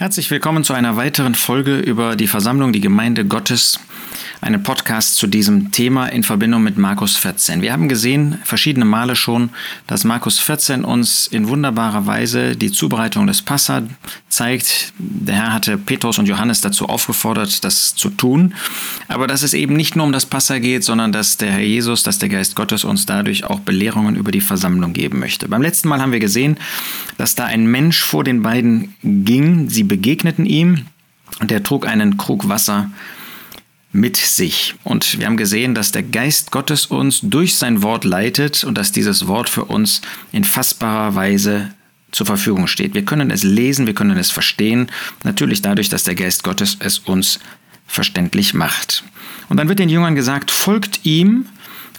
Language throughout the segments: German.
Herzlich willkommen zu einer weiteren Folge über die Versammlung, die Gemeinde Gottes einen Podcast zu diesem Thema in Verbindung mit Markus 14. Wir haben gesehen, verschiedene Male schon, dass Markus 14 uns in wunderbarer Weise die Zubereitung des Passa zeigt. Der Herr hatte Petrus und Johannes dazu aufgefordert, das zu tun. Aber dass es eben nicht nur um das Passa geht, sondern dass der Herr Jesus, dass der Geist Gottes uns dadurch auch Belehrungen über die Versammlung geben möchte. Beim letzten Mal haben wir gesehen, dass da ein Mensch vor den beiden ging. Sie begegneten ihm und er trug einen Krug Wasser mit sich. Und wir haben gesehen, dass der Geist Gottes uns durch sein Wort leitet und dass dieses Wort für uns in fassbarer Weise zur Verfügung steht. Wir können es lesen, wir können es verstehen, natürlich dadurch, dass der Geist Gottes es uns verständlich macht. Und dann wird den Jüngern gesagt, folgt ihm,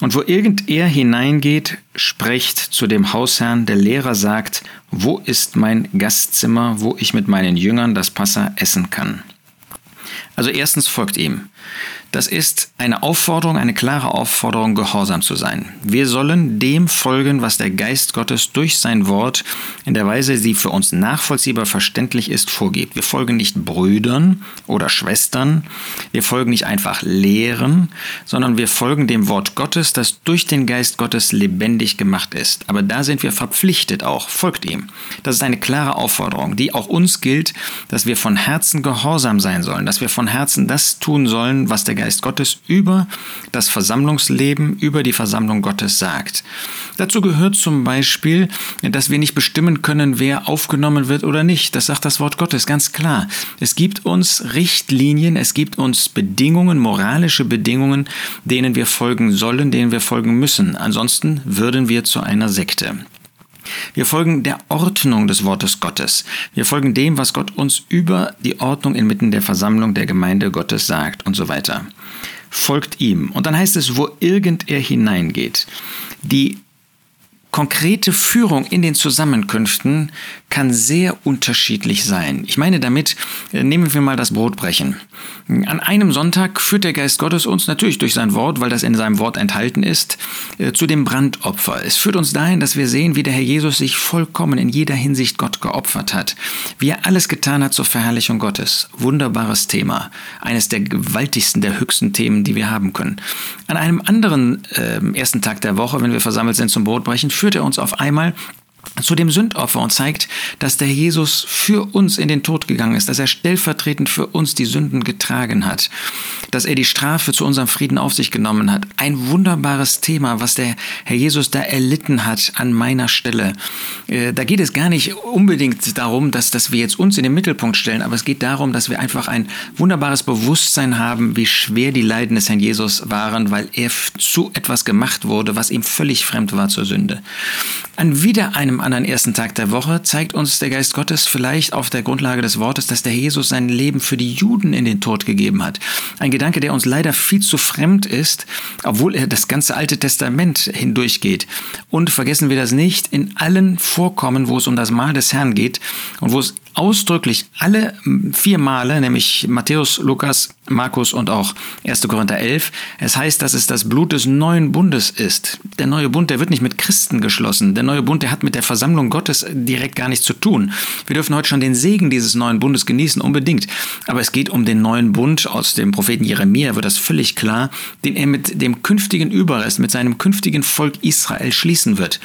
und wo irgend er hineingeht, sprecht zu dem Hausherrn, der Lehrer sagt, wo ist mein Gastzimmer, wo ich mit meinen Jüngern das Passa essen kann. Also erstens folgt ihm. Das ist eine Aufforderung, eine klare Aufforderung, gehorsam zu sein. Wir sollen dem folgen, was der Geist Gottes durch sein Wort in der Weise, die für uns nachvollziehbar verständlich ist, vorgibt. Wir folgen nicht Brüdern oder Schwestern, wir folgen nicht einfach Lehren, sondern wir folgen dem Wort Gottes, das durch den Geist Gottes lebendig gemacht ist. Aber da sind wir verpflichtet auch, folgt ihm. Das ist eine klare Aufforderung, die auch uns gilt, dass wir von Herzen gehorsam sein sollen, dass wir von Herzen das tun sollen, was der Geist Gottes über das Versammlungsleben, über die Versammlung Gottes sagt. Dazu gehört zum Beispiel, dass wir nicht bestimmen können, wer aufgenommen wird oder nicht. Das sagt das Wort Gottes ganz klar. Es gibt uns Richtlinien, es gibt uns Bedingungen, moralische Bedingungen, denen wir folgen sollen, denen wir folgen müssen. Ansonsten würden wir zu einer Sekte. Wir folgen der Ordnung des Wortes Gottes. Wir folgen dem, was Gott uns über die Ordnung inmitten der Versammlung der Gemeinde Gottes sagt und so weiter. Folgt ihm. Und dann heißt es, wo irgend er hineingeht. Die konkrete Führung in den Zusammenkünften kann sehr unterschiedlich sein. Ich meine damit, äh, nehmen wir mal das Brotbrechen. An einem Sonntag führt der Geist Gottes uns natürlich durch sein Wort, weil das in seinem Wort enthalten ist, äh, zu dem Brandopfer. Es führt uns dahin, dass wir sehen, wie der Herr Jesus sich vollkommen in jeder Hinsicht Gott geopfert hat. Wie er alles getan hat zur Verherrlichung Gottes. Wunderbares Thema. Eines der gewaltigsten, der höchsten Themen, die wir haben können. An einem anderen äh, ersten Tag der Woche, wenn wir versammelt sind zum Brotbrechen, führt er uns auf einmal zu dem Sündopfer und zeigt, dass der Jesus für uns in den Tod gegangen ist, dass er stellvertretend für uns die Sünden getragen hat, dass er die Strafe zu unserem Frieden auf sich genommen hat. Ein wunderbares Thema, was der Herr Jesus da erlitten hat an meiner Stelle. Äh, da geht es gar nicht unbedingt darum, dass, dass wir jetzt uns in den Mittelpunkt stellen, aber es geht darum, dass wir einfach ein wunderbares Bewusstsein haben, wie schwer die Leiden des Herrn Jesus waren, weil er zu etwas gemacht wurde, was ihm völlig fremd war zur Sünde. An wieder einem anderen ersten Tag der Woche zeigt uns der Geist Gottes vielleicht auf der Grundlage des Wortes, dass der Jesus sein Leben für die Juden in den Tod gegeben hat. Ein Gedanke, der uns leider viel zu fremd ist, obwohl er das ganze Alte Testament hindurchgeht. Und vergessen wir das nicht, in allen Vorkommen, wo es um das Mahl des Herrn geht und wo es ausdrücklich alle vier Male, nämlich Matthäus, Lukas, Markus und auch 1. Korinther 11. Es heißt, dass es das Blut des neuen Bundes ist. Der neue Bund, der wird nicht mit Christen geschlossen. Der neue Bund, der hat mit der Versammlung Gottes direkt gar nichts zu tun. Wir dürfen heute schon den Segen dieses neuen Bundes genießen, unbedingt. Aber es geht um den neuen Bund aus dem Propheten Jeremia, wird das völlig klar, den er mit dem künftigen Überrest, mit seinem künftigen Volk Israel schließen wird.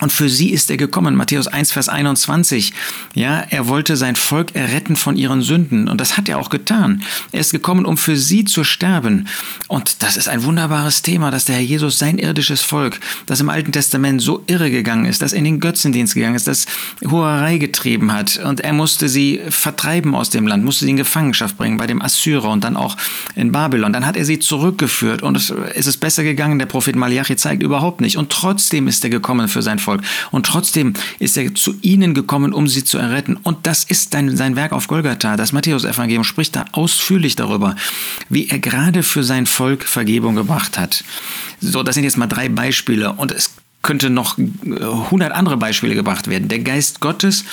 Und für sie ist er gekommen. Matthäus 1, Vers 21. Ja, er wollte sein Volk erretten von ihren Sünden. Und das hat er auch getan. Er ist gekommen, um für sie zu sterben. Und das ist ein wunderbares Thema, dass der Herr Jesus sein irdisches Volk, das im Alten Testament so irre gegangen ist, das in den Götzendienst gegangen ist, das Hurerei getrieben hat. Und er musste sie vertreiben aus dem Land, musste sie in Gefangenschaft bringen bei dem Assyrer und dann auch in Babylon. Dann hat er sie zurückgeführt und es ist besser gegangen. Der Prophet Malachi zeigt überhaupt nicht. Und trotzdem ist er gekommen für sein Volk. Volk. Und trotzdem ist er zu ihnen gekommen, um sie zu erretten. Und das ist sein, sein Werk auf Golgatha. Das Matthäus-Evangelium spricht da ausführlich darüber, wie er gerade für sein Volk Vergebung gebracht hat. So, das sind jetzt mal drei Beispiele. Und es könnte noch 100 andere Beispiele gebracht werden. Der Geist Gottes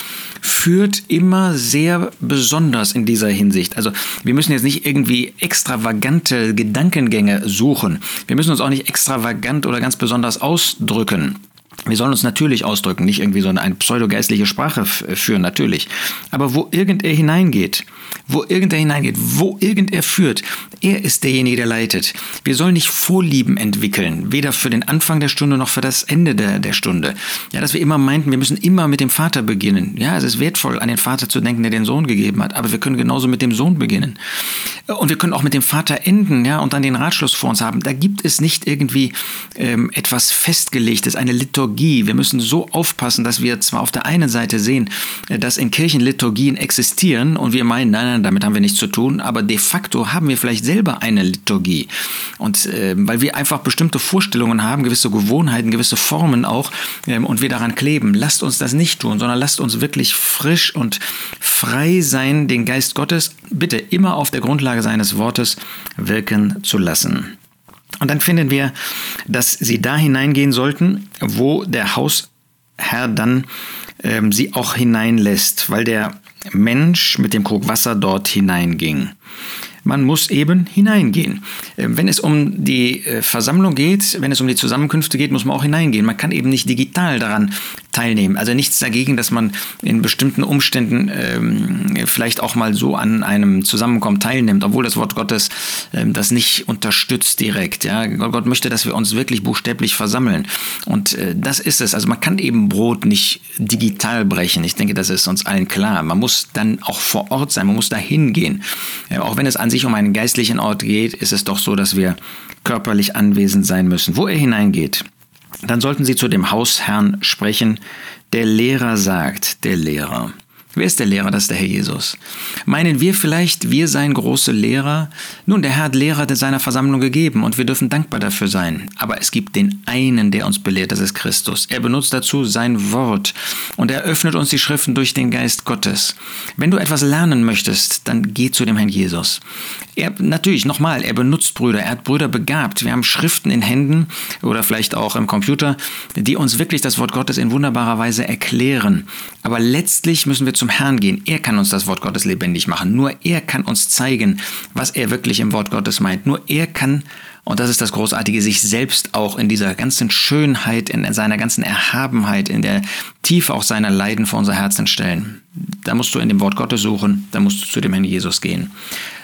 führt immer sehr besonders in dieser Hinsicht. Also wir müssen jetzt nicht irgendwie extravagante Gedankengänge suchen. Wir müssen uns auch nicht extravagant oder ganz besonders ausdrücken. Wir sollen uns natürlich ausdrücken, nicht irgendwie so eine pseudogeistliche Sprache führen, natürlich. Aber wo irgender hineingeht, wo irgender hineingeht, wo irgender führt, er ist derjenige, der leitet. Wir sollen nicht Vorlieben entwickeln, weder für den Anfang der Stunde noch für das Ende der, der Stunde. Ja, dass wir immer meinten, wir müssen immer mit dem Vater beginnen. Ja, es ist wertvoll, an den Vater zu denken, der den Sohn gegeben hat, aber wir können genauso mit dem Sohn beginnen. Und wir können auch mit dem Vater enden, ja, und dann den Ratschluss vor uns haben. Da gibt es nicht irgendwie ähm, etwas Festgelegtes, eine Liturgie. Wir müssen so aufpassen, dass wir zwar auf der einen Seite sehen, äh, dass in Kirchen Liturgien existieren und wir meinen, nein, nein, damit haben wir nichts zu tun, aber de facto haben wir vielleicht selber eine Liturgie. Und äh, weil wir einfach bestimmte Vorstellungen haben, gewisse Gewohnheiten, gewisse Formen auch, ähm, und wir daran kleben. Lasst uns das nicht tun, sondern lasst uns wirklich frisch und frei sein, den Geist Gottes bitte immer auf der Grundlage seines Wortes wirken zu lassen. Und dann finden wir, dass sie da hineingehen sollten, wo der Hausherr dann ähm, sie auch hineinlässt, weil der Mensch mit dem Krug Wasser dort hineinging. Man muss eben hineingehen. Ähm, wenn es um die äh, Versammlung geht, wenn es um die Zusammenkünfte geht, muss man auch hineingehen. Man kann eben nicht digital daran teilnehmen. Also nichts dagegen, dass man in bestimmten Umständen ähm, vielleicht auch mal so an einem Zusammenkommen teilnimmt, obwohl das Wort Gottes ähm, das nicht unterstützt direkt. Ja? Gott möchte, dass wir uns wirklich buchstäblich versammeln. Und äh, das ist es. Also man kann eben Brot nicht digital brechen. Ich denke, das ist uns allen klar. Man muss dann auch vor Ort sein, man muss dahin gehen. Äh, auch wenn es an sich um einen geistlichen Ort geht, ist es doch so, dass wir körperlich anwesend sein müssen. Wo er hineingeht, dann sollten Sie zu dem Hausherrn sprechen. Der Lehrer sagt, der Lehrer. Wer ist der Lehrer? Das ist der Herr Jesus. Meinen wir vielleicht, wir seien große Lehrer? Nun, der Herr hat Lehrer seiner Versammlung gegeben und wir dürfen dankbar dafür sein. Aber es gibt den einen, der uns belehrt, das ist Christus. Er benutzt dazu sein Wort und er öffnet uns die Schriften durch den Geist Gottes. Wenn du etwas lernen möchtest, dann geh zu dem Herrn Jesus. Er, natürlich, nochmal, er benutzt Brüder, er hat Brüder begabt. Wir haben Schriften in Händen oder vielleicht auch im Computer, die uns wirklich das Wort Gottes in wunderbarer Weise erklären. Aber letztlich müssen wir zum Herrn gehen. Er kann uns das Wort Gottes lebendig machen. Nur er kann uns zeigen, was er wirklich im Wort Gottes meint. Nur er kann und das ist das Großartige, sich selbst auch in dieser ganzen Schönheit, in seiner ganzen Erhabenheit, in der Tiefe auch seiner Leiden vor unser Herzen stellen. Da musst du in dem Wort Gottes suchen, da musst du zu dem Herrn Jesus gehen.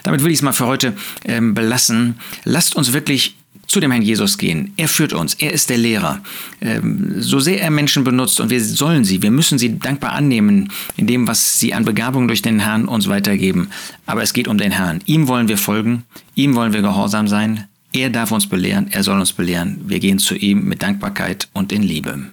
Damit will ich es mal für heute ähm, belassen. Lasst uns wirklich zu dem Herrn Jesus gehen. Er führt uns. Er ist der Lehrer. Ähm, so sehr er Menschen benutzt und wir sollen sie, wir müssen sie dankbar annehmen in dem, was sie an Begabung durch den Herrn uns weitergeben. Aber es geht um den Herrn. Ihm wollen wir folgen. Ihm wollen wir gehorsam sein. Er darf uns belehren, er soll uns belehren. Wir gehen zu ihm mit Dankbarkeit und in Liebe.